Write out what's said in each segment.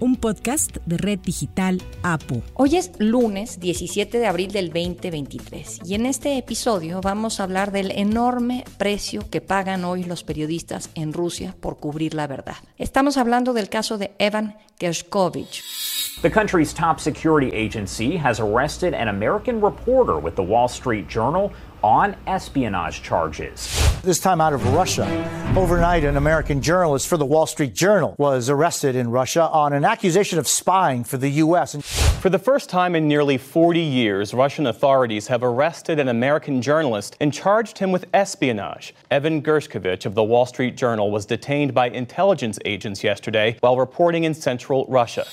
un podcast de Red Digital APO. Hoy es lunes 17 de abril del 2023 y en este episodio vamos a hablar del enorme precio que pagan hoy los periodistas en Rusia por cubrir la verdad. Estamos hablando del caso de Evan Gershkovich. The country's top security agency has arrested an American reporter with the Wall Street Journal on espionage charges. This time out of Russia. Overnight, an American journalist for the Wall Street Journal was arrested in Russia on an accusation of spying for the U.S. For the first time in nearly 40 years, Russian authorities have arrested an American journalist and charged him with espionage. Evan Gershkovich of the Wall Street Journal was detained by intelligence agents yesterday while reporting in central Russia.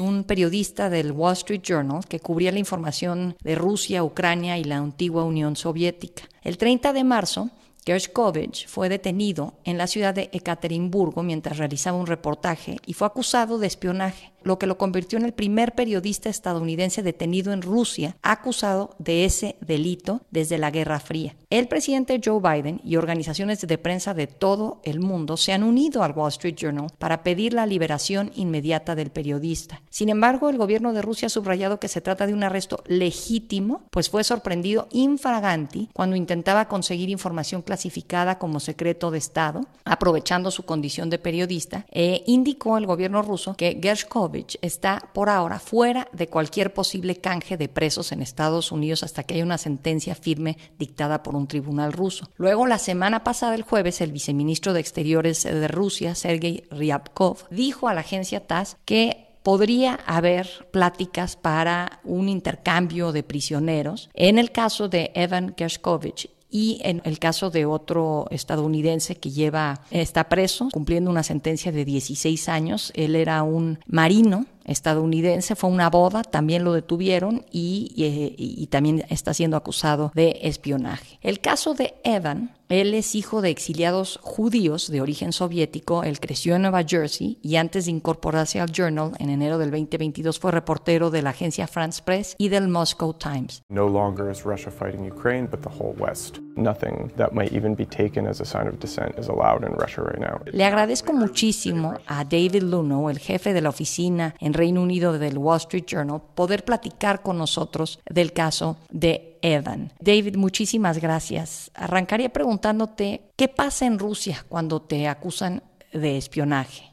Un periodista del Wall Street Journal que cubría la información de Rusia, Ucrania y la antigua Unión Soviética. El 30 de marzo, Gershkovich fue detenido en la ciudad de Ekaterimburgo mientras realizaba un reportaje y fue acusado de espionaje lo que lo convirtió en el primer periodista estadounidense detenido en Rusia acusado de ese delito desde la Guerra Fría. El presidente Joe Biden y organizaciones de prensa de todo el mundo se han unido al Wall Street Journal para pedir la liberación inmediata del periodista. Sin embargo, el gobierno de Rusia ha subrayado que se trata de un arresto legítimo, pues fue sorprendido infraganti cuando intentaba conseguir información clasificada como secreto de Estado, aprovechando su condición de periodista, e indicó el gobierno ruso que Gershkov está por ahora fuera de cualquier posible canje de presos en Estados Unidos hasta que haya una sentencia firme dictada por un tribunal ruso. Luego, la semana pasada, el jueves, el viceministro de Exteriores de Rusia, Sergei Ryabkov, dijo a la agencia TASS que podría haber pláticas para un intercambio de prisioneros. En el caso de Evan Gershkovich y en el caso de otro estadounidense que lleva, está preso, cumpliendo una sentencia de 16 años, él era un marino estadounidense, fue una boda, también lo detuvieron y, y, y, también está siendo acusado de espionaje. El caso de Evan, él es hijo de exiliados judíos de origen soviético, él creció en Nueva Jersey y antes de incorporarse al Journal en enero del 2022 fue reportero de la agencia France Press y del Moscow Times. No longer is Russia fighting Ukraine, but the whole West. Nothing that might even be taken as a sign of dissent is allowed in Russia right now. Le agradezco muchísimo a David Luno, el jefe de la oficina en Reino Unido del Wall Street Journal, poder platicar con nosotros del caso de Evan. David, muchísimas gracias. Arrancaría preguntándote, ¿qué pasa en Rusia cuando te acusan de espionaje?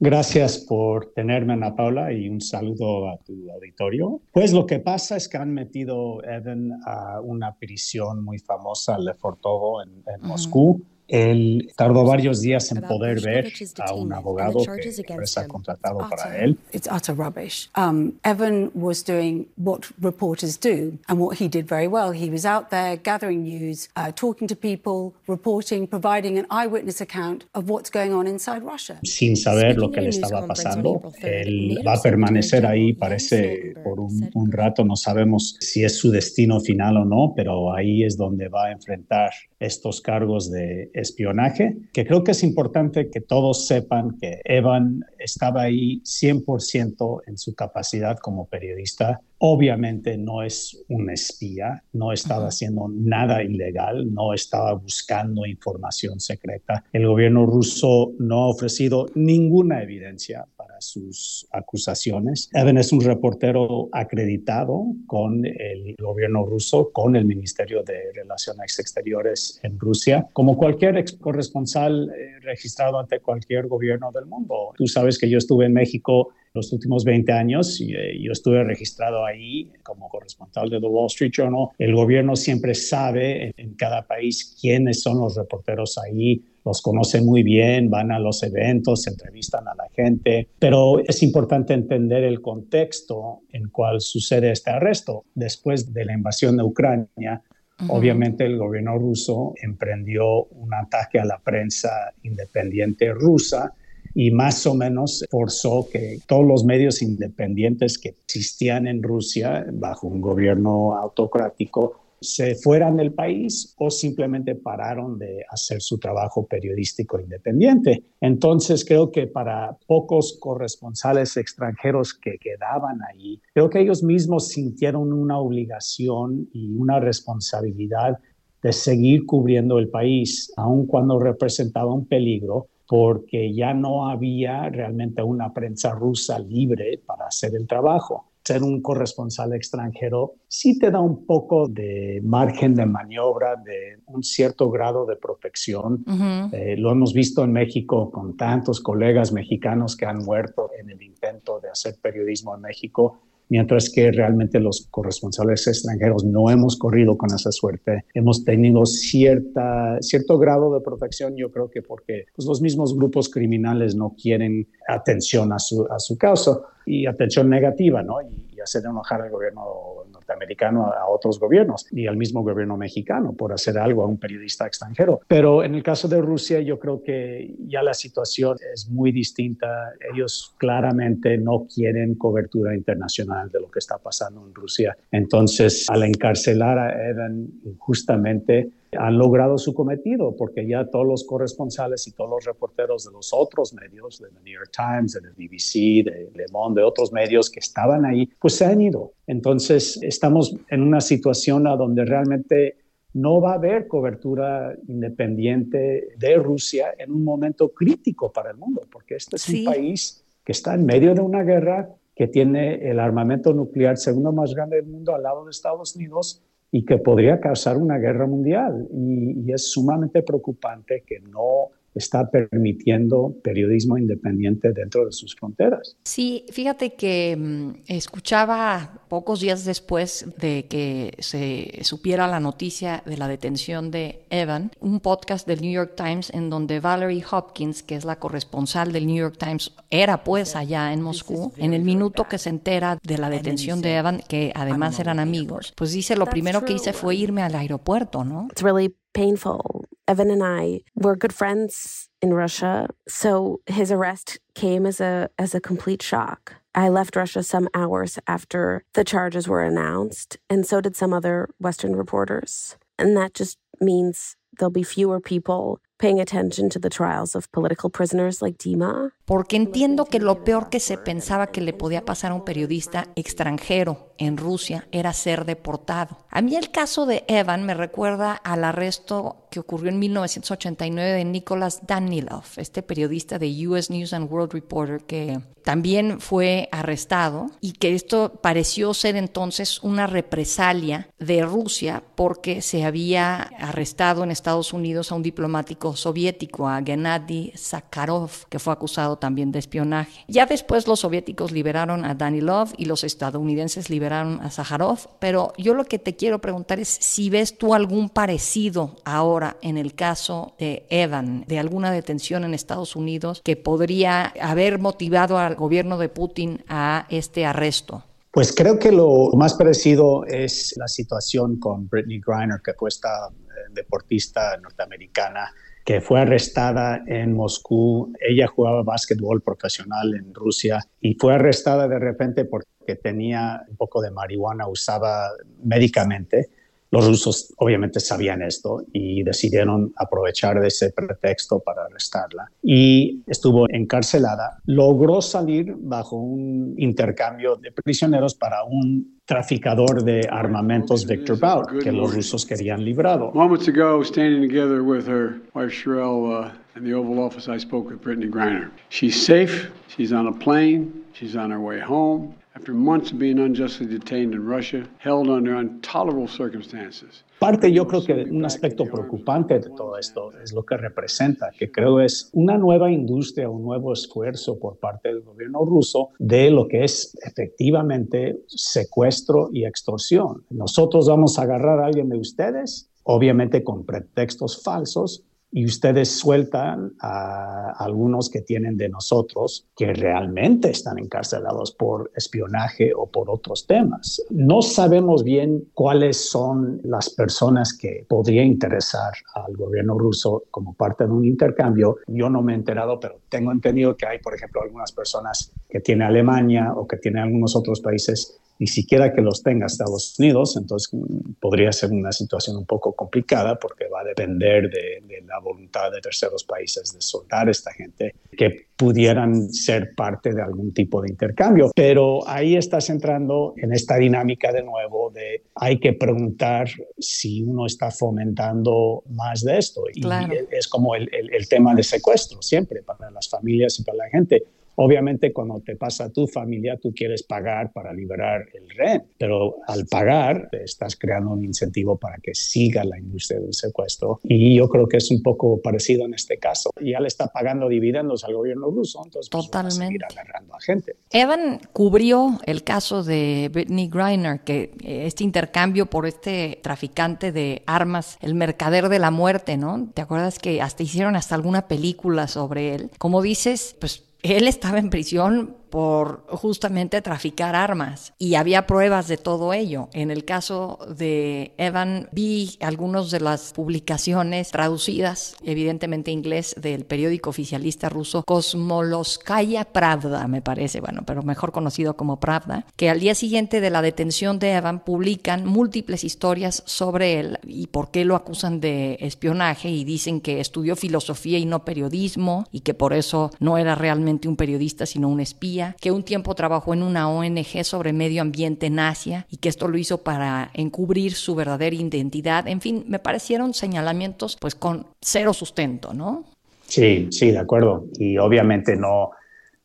Gracias por tenerme, Ana Paula, y un saludo a tu auditorio. Pues lo que pasa es que han metido Evan a una prisión muy famosa, Lefortovo, en, en uh -huh. Moscú él tardó varios días en poder ver a un abogado que ha contratado para él. It's utter rubbish. Um, Evan was doing what reporters do and what he did very well. He was out there gathering news, uh, talking to people, reporting, providing an eyewitness account of what's going on inside Russia. Sin saber lo que le estaba pasando, él va a permanecer ahí, parece, por un, un rato. No sabemos si es su destino final o no, pero ahí es donde va a enfrentar estos cargos de espionaje, que creo que es importante que todos sepan que Evan estaba ahí 100% en su capacidad como periodista. Obviamente no es un espía, no estaba haciendo nada ilegal, no estaba buscando información secreta. El gobierno ruso no ha ofrecido ninguna evidencia para sus acusaciones. Evan es un reportero acreditado con el gobierno ruso, con el Ministerio de Relaciones Exteriores en Rusia, como cualquier ex corresponsal eh, registrado ante cualquier gobierno del mundo. Tú sabes que yo estuve en México los últimos 20 años eh, yo estuve registrado ahí como corresponsal de The Wall Street Journal. El gobierno siempre sabe en, en cada país quiénes son los reporteros ahí, los conocen muy bien, van a los eventos, entrevistan a la gente, pero es importante entender el contexto en cual sucede este arresto. Después de la invasión de Ucrania, uh -huh. obviamente el gobierno ruso emprendió un ataque a la prensa independiente rusa y más o menos forzó que todos los medios independientes que existían en Rusia bajo un gobierno autocrático se fueran del país o simplemente pararon de hacer su trabajo periodístico independiente. Entonces creo que para pocos corresponsales extranjeros que quedaban ahí, creo que ellos mismos sintieron una obligación y una responsabilidad de seguir cubriendo el país, aun cuando representaba un peligro, porque ya no había realmente una prensa rusa libre para hacer el trabajo. Ser un corresponsal extranjero sí te da un poco de margen de maniobra, de un cierto grado de protección. Eh, lo hemos visto en México con tantos colegas mexicanos que han muerto en el intento de hacer periodismo en México mientras que realmente los corresponsales extranjeros no hemos corrido con esa suerte. Hemos tenido cierta, cierto grado de protección, yo creo que porque pues, los mismos grupos criminales no quieren atención a su, a su causa y atención negativa, ¿no? Y, hacer enojar al gobierno norteamericano a, otros gobiernos y al mismo gobierno mexicano por hacer algo a un periodista extranjero. Pero en el caso de Rusia yo creo que ya la situación es muy distinta. Ellos claramente no quieren cobertura internacional de lo que está pasando en Rusia. Entonces, al encarcelar a Evan injustamente, han logrado su cometido, porque ya todos los corresponsales y todos los reporteros de los otros medios, de The New York Times, de BBC, de Le Monde, de otros medios que estaban ahí, pues se han ido. Entonces, estamos en una situación a donde realmente no va a haber cobertura independiente de Rusia en un momento crítico para el mundo, porque este es un país que está en medio de una guerra, que tiene el armamento nuclear segundo más grande del mundo al lado de Estados Unidos y que podría causar una guerra mundial. Y, y, es sumamente preocupante que no está permitiendo periodismo independiente dentro de sus fronteras. Sí, fíjate que mm, escuchaba pocos días después de que se supiera la noticia de la detención de Evan, un podcast del New York Times en donde Valerie Hopkins, que es la corresponsal del New York Times, era pues allá en Moscú, en el minuto que se entera de la detención de Evan, que además eran amigos, pues dice lo primero que hice fue irme al aeropuerto, ¿no? It's really painful Evan and I were good friends in Russia, so his arrest came as a as a complete shock. I left Russia some hours after the charges were announced, and so did some other Western reporters. And that just means there'll be fewer people paying attention to the trials of political prisoners like Dima. Porque entiendo que lo peor que se pensaba que le podía pasar a un periodista extranjero en Rusia era ser deportado. A mí el caso de Evan me recuerda al arresto que ocurrió en 1989 de Nicholas Danilov, este periodista de US News and World Reporter que también fue arrestado y que esto pareció ser entonces una represalia de Rusia porque se había arrestado en Estados Unidos a un diplomático soviético, a Gennady Sakharov, que fue acusado también de espionaje. Ya después los soviéticos liberaron a Danilov y los estadounidenses liberaron a Sakharov, pero yo lo que te quiero preguntar es si ves tú algún parecido ahora en el caso de Evan, de alguna detención en Estados Unidos que podría haber motivado al gobierno de Putin a este arresto. Pues creo que lo más parecido es la situación con Brittany Griner, que fue esta eh, deportista norteamericana que fue arrestada en Moscú. Ella jugaba básquetbol profesional en Rusia y fue arrestada de repente porque tenía un poco de marihuana, usaba médicamente los rusos obviamente sabían esto y decidieron aprovechar de ese pretexto para arrestarla. Y estuvo encarcelada. Logró salir bajo un intercambio de prisioneros para un traficador de armamentos, Victor Bout, que los rusos querían librado. Moments ago, standing together with her wife Sherelle uh, in the Oval Office, I spoke with Brittany Griner. She's safe. She's on a plane. She's on her way home. After months of being unjustly detained in Russia, held under intolerable circumstances. Parte yo creo que un aspecto preocupante de todo esto es lo que representa, que creo es una nueva industria, un nuevo esfuerzo por parte del gobierno ruso de lo que es efectivamente secuestro y extorsión. Nosotros vamos a agarrar a alguien de ustedes, obviamente con pretextos falsos, y ustedes sueltan a algunos que tienen de nosotros que realmente están encarcelados por espionaje o por otros temas. No sabemos bien cuáles son las personas que podría interesar al gobierno ruso como parte de un intercambio. Yo no me he enterado, pero tengo entendido que hay, por ejemplo, algunas personas que tiene Alemania o que tiene algunos otros países ni siquiera que los tenga Estados Unidos, entonces mm, podría ser una situación un poco complicada porque va a depender de, la voluntad de terceros países de soltar a esta gente que pudieran ser parte de algún tipo de intercambio. Pero ahí estás entrando en esta dinámica de nuevo de hay que preguntar si uno está fomentando más de esto. Y es como el, el tema de secuestro siempre para las familias y para la gente Obviamente cuando te pasa a tu familia, tú quieres pagar para liberar el rehén, pero al pagar estás creando un incentivo para que siga la industria del secuestro. Y yo creo que es un poco parecido en este caso. Ya le está pagando dividendos al gobierno ruso, entonces pues, Totalmente. va a seguir agarrando a gente. Evan cubrió el caso de Britney Griner, que eh, este intercambio por este traficante de armas, el mercader de la muerte, ¿no? ¿Te acuerdas que hasta hicieron hasta alguna película sobre él? Como dices, pues él estaba en prisión por justamente traficar armas y había pruebas de todo ello. En el caso de Evan vi algunas de las publicaciones traducidas, evidentemente inglés, del periódico oficialista ruso Kosmoloskaya Pravda, me parece, bueno, pero mejor conocido como Pravda, que al día siguiente de la detención de Evan publican múltiples historias sobre él y por qué lo acusan de espionaje y dicen que estudió filosofía y no periodismo y que por eso no era realmente un periodista sino un espía que un tiempo trabajó en una ONG sobre medio ambiente en Asia y que esto lo hizo para encubrir su verdadera identidad. En fin, me parecieron señalamientos pues con cero sustento, ¿no? Sí, sí, de acuerdo. Y obviamente no,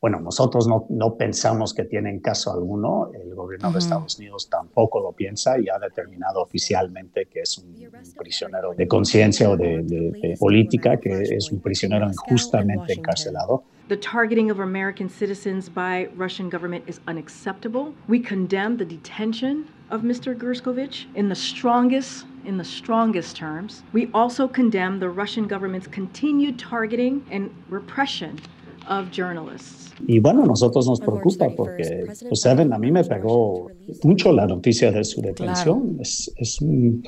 bueno, nosotros no, no pensamos que tienen caso alguno, el gobierno de Estados Unidos tampoco lo piensa y ha determinado oficialmente que es un, prisionero de conciencia o de, de política, que es un prisionero injustamente encarcelado. The targeting of American citizens by Russian government is unacceptable. We condemn the detention of Mr. Gerskovich in the strongest in the strongest terms. We also condemn the Russian government's continued targeting and repression of journalists. Y bueno, nosotros nos preocupa porque, pues, saben, a mí me pegó mucho la noticia de su detención. Claro. Es, es un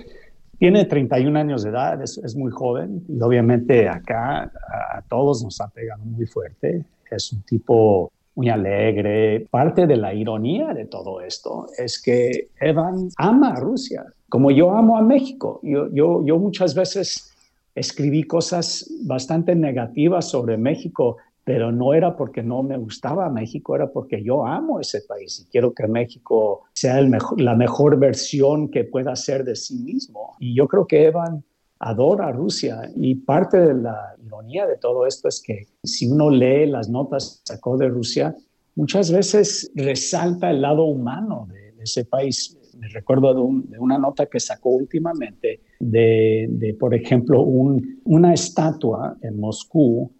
Tiene 31 años de edad, es, muy joven y obviamente acá a, todos nos ha pegado muy fuerte. Es un tipo muy alegre. Parte de la ironía de todo esto es que Evan ama a Rusia, como yo amo a México. Yo, yo, yo muchas veces escribí cosas bastante negativas sobre México pero no era porque no me gustaba México, era porque yo amo ese país y quiero que México sea el mejor, la mejor versión que pueda ser de sí mismo. Y yo creo que Evan adora a Rusia y parte de la ironía de todo esto es que si uno lee las notas que sacó de Rusia, muchas veces resalta el lado humano de, ese país. Me recuerdo de, una nota que sacó últimamente de, por ejemplo, una estatua en Moscú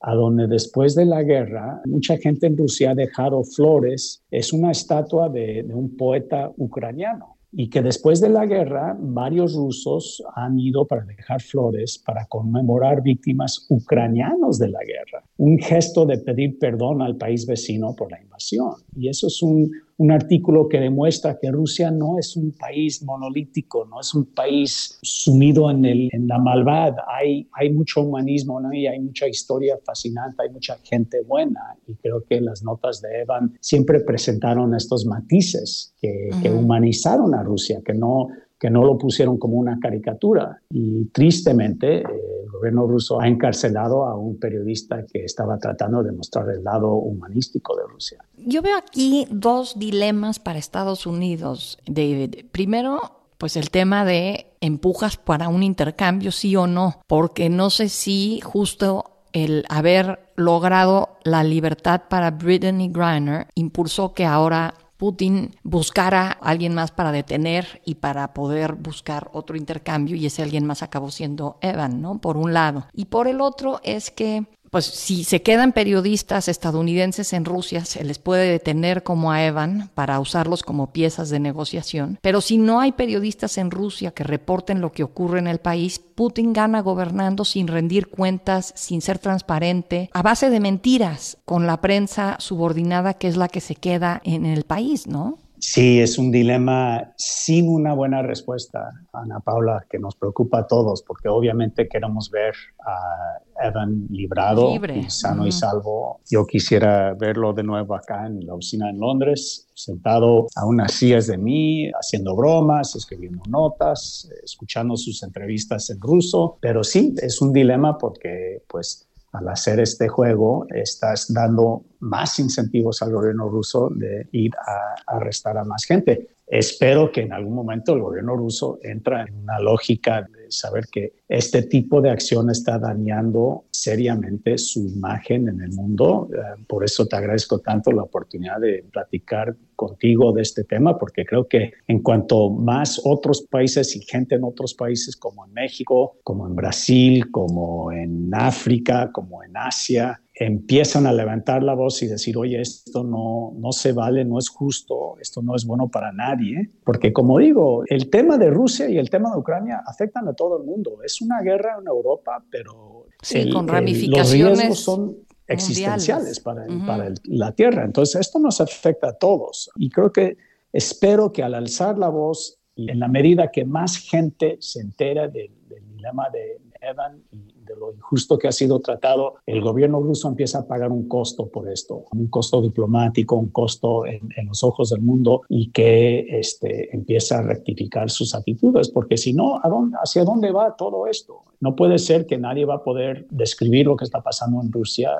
a donde después de la guerra mucha gente en Rusia ha dejado flores. Es una estatua de, de un poeta ucraniano y que después de la guerra varios rusos han ido para dejar flores para conmemorar víctimas ucranianos de la guerra, un gesto de pedir perdón al país vecino por la invasión. Y eso es un, un artículo que demuestra que Rusia no es un país monolítico, no es un país sumido en, el, en la maldad. Hay, hay mucho humanismo ¿no? y hay mucha historia fascinante, hay mucha gente buena. Y creo que las notas de Evan siempre presentaron estos matices que, que humanizaron a Rusia, que no, que no lo pusieron como una caricatura. Y tristemente, el gobierno ruso ha encarcelado a un periodista que estaba tratando de mostrar el lado humanístico de Rusia. Yo veo aquí dos dilemas para Estados Unidos, David. Primero, pues el tema de empujas para un intercambio, sí o no, porque no sé si justo el haber logrado la libertad para Brittany Griner impulsó que ahora Putin buscara a alguien más para detener y para poder buscar otro intercambio y ese alguien más acabó siendo Evan, ¿no? Por un lado. Y por el otro es que pues si se quedan periodistas estadounidenses en Rusia, se les puede detener como a Evan para usarlos como piezas de negociación. Pero si no hay periodistas en Rusia que reporten lo que ocurre en el país, Putin gana gobernando sin rendir cuentas, sin ser transparente, a base de mentiras, con la prensa subordinada que es la que se queda en el país, ¿no? Sí, es un dilema sin una buena respuesta, Ana Paula, que nos preocupa a todos, porque obviamente queremos ver a Evan librado y sano y salvo. Yo quisiera verlo de nuevo acá en la oficina en Londres, sentado a unas sillas de mí, haciendo bromas, escribiendo notas, escuchando sus entrevistas en ruso. Pero sí, es un dilema porque, pues, al hacer este juego, estás dando más incentivos al gobierno ruso de ir a arrestar a más gente. Espero que en algún momento el gobierno ruso entre en una lógica de saber que este tipo de acción está dañando seriamente su imagen en el mundo. Eh, por eso te agradezco tanto la oportunidad de platicar contigo de este tema, porque creo que en cuanto más otros países y gente en otros países como en México, como en Brasil, como en África, como en Asia, empiezan a levantar la voz y decir, oye, esto no, no se vale, no es justo, esto no es bueno para nadie. Porque como digo, el tema de Rusia y el tema de Ucrania afectan a todo el mundo. Es una guerra en Europa, pero con ramificaciones los riesgos son existenciales para, para la Tierra. Entonces, esto nos afecta a todos. Y creo que espero que al alzar la voz y en la medida que más gente se entera del, del dilema de Evan y de lo injusto que ha sido tratado, el gobierno ruso empieza a pagar un costo por esto, un costo diplomático, un costo en, los ojos del mundo y que este, empieza a rectificar sus actitudes, porque si no, ¿hacia dónde va todo esto? No puede ser que nadie va a poder describir lo que está pasando en Rusia,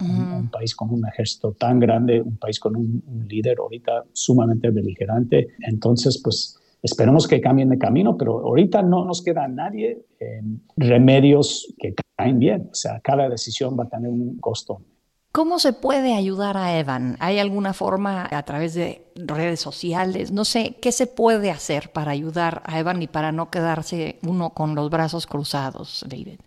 un, país con un ejército tan grande, un país con un, un líder ahorita sumamente beligerante. Entonces, pues Esperemos que cambien de camino, pero ahorita no nos queda nadie en remedios que caen bien. O sea, cada decisión va a tener un costo. ¿Cómo se puede ayudar a Evan? ¿Hay alguna forma a través de redes sociales? No sé, ¿qué se puede hacer para ayudar a Evan y para no quedarse uno con los brazos cruzados, David?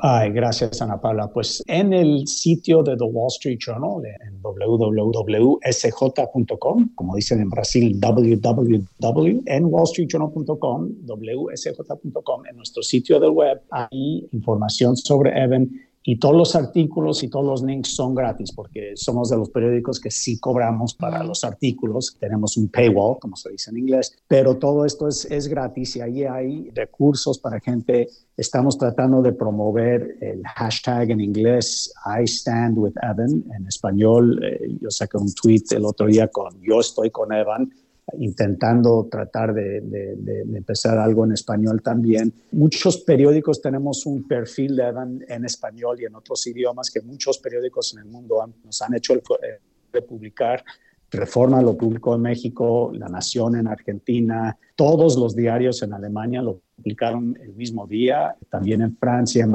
Ay, gracias, Ana Paula. Pues en el sitio de The Wall Street Journal, en www.sj.com, como dicen en Brasil, www, en wallstreetjournal.com, wsj.com, en nuestro sitio de web hay información sobre Evan y todos los artículos y todos los links son gratis porque somos de los periódicos que sí cobramos para los artículos. Tenemos un paywall, como se dice en inglés, pero todo esto es, es gratis y ahí hay recursos para gente. Estamos tratando de promover el hashtag en inglés I stand with Evan. En español, eh, yo saqué un tweet el otro día con Yo estoy con Evan intentando tratar de, empezar algo en español también. Muchos periódicos tenemos un perfil de Evan en español y en otros idiomas que muchos periódicos en el mundo nos han hecho el, eh, publicar. Reforma lo publicó en México, La Nación en Argentina, todos los diarios en Alemania lo publicaron el mismo día, también en Francia, en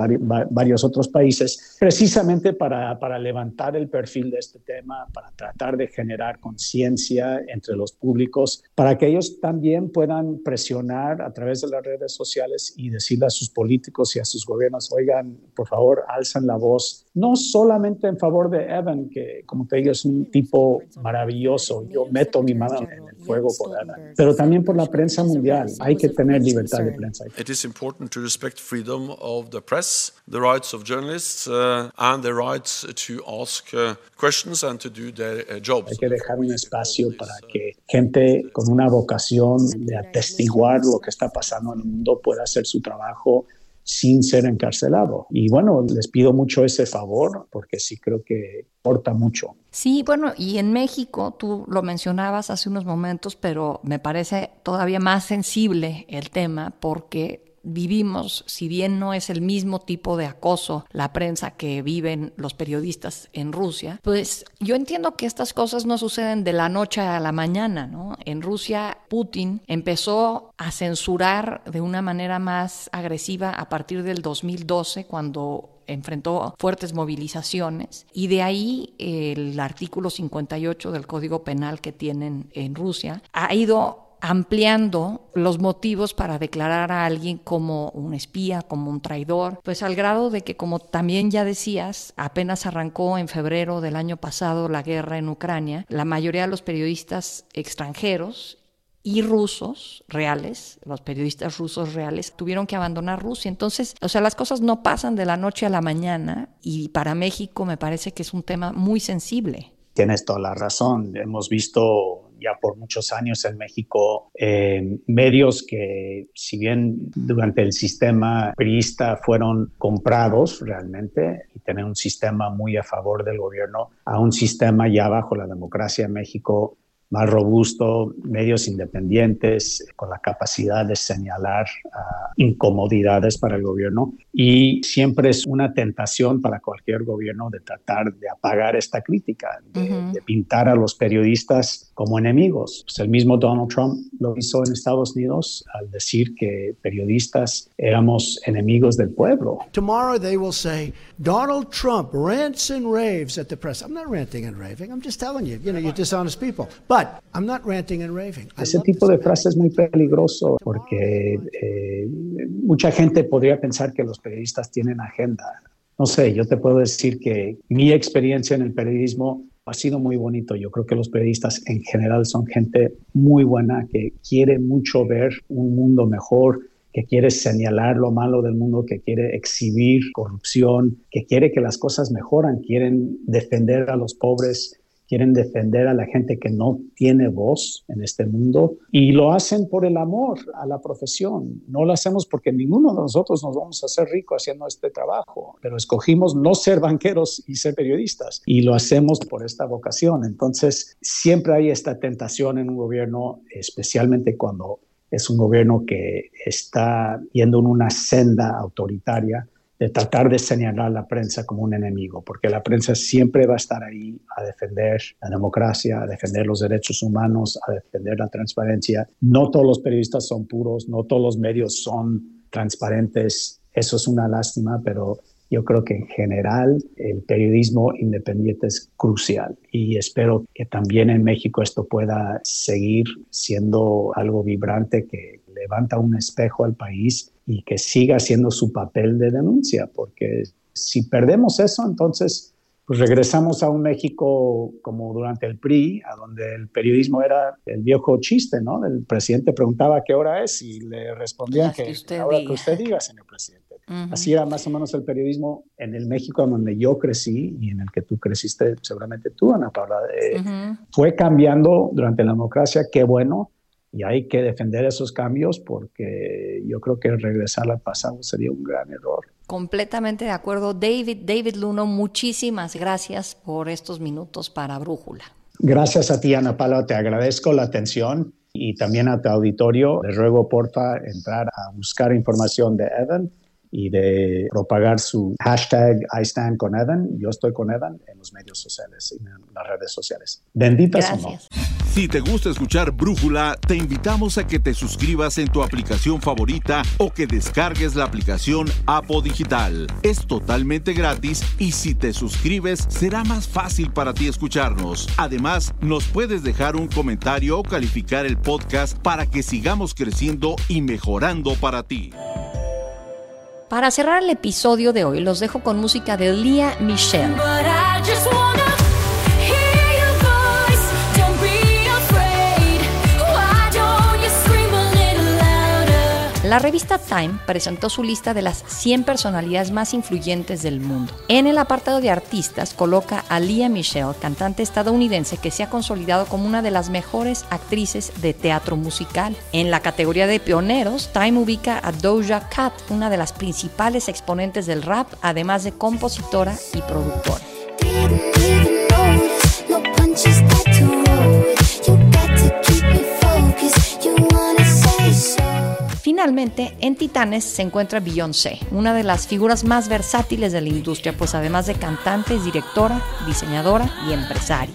varios otros países, precisamente para, para levantar el perfil de este tema, para tratar de generar conciencia entre los públicos, para que ellos también puedan presionar a través de las redes sociales y decirle a sus políticos y a sus gobiernos, oigan, por favor, alzan la voz, no solamente en favor de Evan, que como te digo es un tipo maravilloso, yo meto mi mano en el fuego por Evan, pero también por la prensa mundial, hay que tener libertad de prensa. It is important to respect freedom of the press, the rights of journalists, uh, and the rights to ask uh, questions and to do their uh, jobs. Hay que dejar un espacio para que gente con una vocación de atestiguar lo que está pasando en el mundo pueda hacer su trabajo sin ser encarcelado. Y bueno, les pido mucho ese favor porque sí creo que importa mucho. Sí, bueno, y en México, tú lo mencionabas hace unos momentos, pero me parece todavía más sensible el tema porque vivimos, si bien no es el mismo tipo de acoso la prensa que viven los periodistas en Rusia, pues yo entiendo que estas cosas no suceden de la noche a la mañana, ¿no? En Rusia, Putin empezó a censurar de una manera más agresiva a partir del 2012, cuando enfrentó fuertes movilizaciones y de ahí el artículo 58 del Código Penal que tienen en Rusia ha ido ampliando los motivos para declarar a alguien como un espía, como un traidor, pues al grado de que, como también ya decías, apenas arrancó en febrero del año pasado la guerra en Ucrania, la mayoría de los periodistas extranjeros y rusos reales, los periodistas rusos reales, tuvieron que abandonar Rusia. Entonces, o sea, las cosas no pasan de la noche a la mañana y para México me parece que es un tema muy sensible. Tienes toda la razón. Hemos visto ya por muchos años en México eh, medios que, si bien durante el sistema priista fueron comprados realmente y tener un sistema muy a favor del gobierno, a un sistema ya bajo la democracia en México más robusto, medios independientes, con la capacidad de señalar uh, incomodidades para el gobierno. Y siempre es una tentación para cualquier gobierno de tratar de apagar esta crítica, de, uh -huh. de pintar a los periodistas como enemigos. Pues el mismo Donald Trump lo hizo en Estados Unidos al decir que periodistas éramos enemigos del pueblo. Tomorrow they will say Donald Trump rants and raves at the press. I'm not ranting and raving. I'm just telling you, you know, you're dishonest people. But I'm not ranting and raving. Ese tipo de frase es muy peligroso porque eh, mucha gente podría pensar que los periodistas tienen agenda. No sé, yo te puedo decir que mi experiencia en el periodismo ha sido muy bonito. Yo creo que los periodistas en general son gente muy buena que quiere mucho ver un mundo mejor, que quiere señalar lo malo del mundo, que quiere exhibir corrupción, que quiere que las cosas mejoran, quieren defender a los pobres, quieren defender a la gente que no tiene voz en este mundo y lo hacen por el amor a la profesión. No lo hacemos porque ninguno de nosotros nos vamos a hacer ricos haciendo este trabajo, pero escogimos no ser banqueros y ser periodistas y lo hacemos por esta vocación. Entonces, siempre hay esta tentación en un gobierno, especialmente cuando es un gobierno que está yendo en una senda autoritaria de tratar de señalar a la prensa como un enemigo, porque la prensa siempre va a estar ahí a defender la democracia, a defender los derechos humanos, a defender la transparencia. No todos los periodistas son puros, no todos los medios son transparentes. Eso es una lástima, pero yo creo que en general el periodismo independiente es crucial y espero que también en México esto pueda seguir siendo algo vibrante que levanta un espejo al país y que siga haciendo su papel de denuncia, porque si perdemos eso, entonces pues regresamos a un México como durante el PRI, a donde el periodismo era el viejo chiste, ¿no? El presidente preguntaba qué hora es y le respondían que, que ahora que usted diga, señor presidente. Uh -huh. Así era más o menos el periodismo en el México donde yo crecí y en el que tú creciste, seguramente tú, Ana Paula. Eh, uh -huh. Fue cambiando durante la democracia, qué bueno, y hay que defender esos cambios porque yo creo que regresar al pasado sería un gran error. Completamente de acuerdo. David, David Luno, muchísimas gracias por estos minutos para Brújula. Gracias a ti, Ana Paula, te agradezco la atención y también a tu auditorio. Les ruego, porfa, entrar a buscar información de Evan y de propagar su hashtag I stand con Evan. Yo estoy con Evan en los medios sociales y en las redes sociales. Benditas Gracias. Si te gusta escuchar Brújula, te invitamos a que te suscribas en tu aplicación favorita o que descargues la aplicación Apo Digital. Es totalmente gratis y si te suscribes será más fácil para ti escucharnos. Además, nos puedes dejar un comentario o calificar el podcast para que sigamos creciendo y mejorando para ti. Para cerrar el episodio de hoy, los dejo con música de Lia Michelle. La revista Time presentó su lista de las 100 personalidades más influyentes del mundo. En el apartado de artistas coloca a Lia Michelle, cantante estadounidense que se ha consolidado como una de las mejores actrices de teatro musical. En la categoría de pioneros, Time ubica a Doja Cat, una de las principales exponentes del rap, además de compositora y productora. Finalmente, en Titanes se encuentra Beyoncé, una de las figuras más versátiles de la industria, pues además de cantante, es directora, diseñadora y empresaria.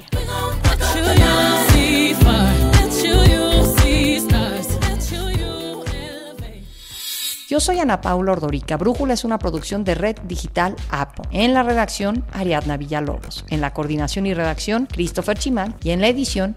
Yo soy Ana Paula Ordorica. Brújula es una producción de Red Digital APO. En la redacción, Ariadna Villalobos. En la coordinación y redacción, Christopher Chimán. Y en la edición,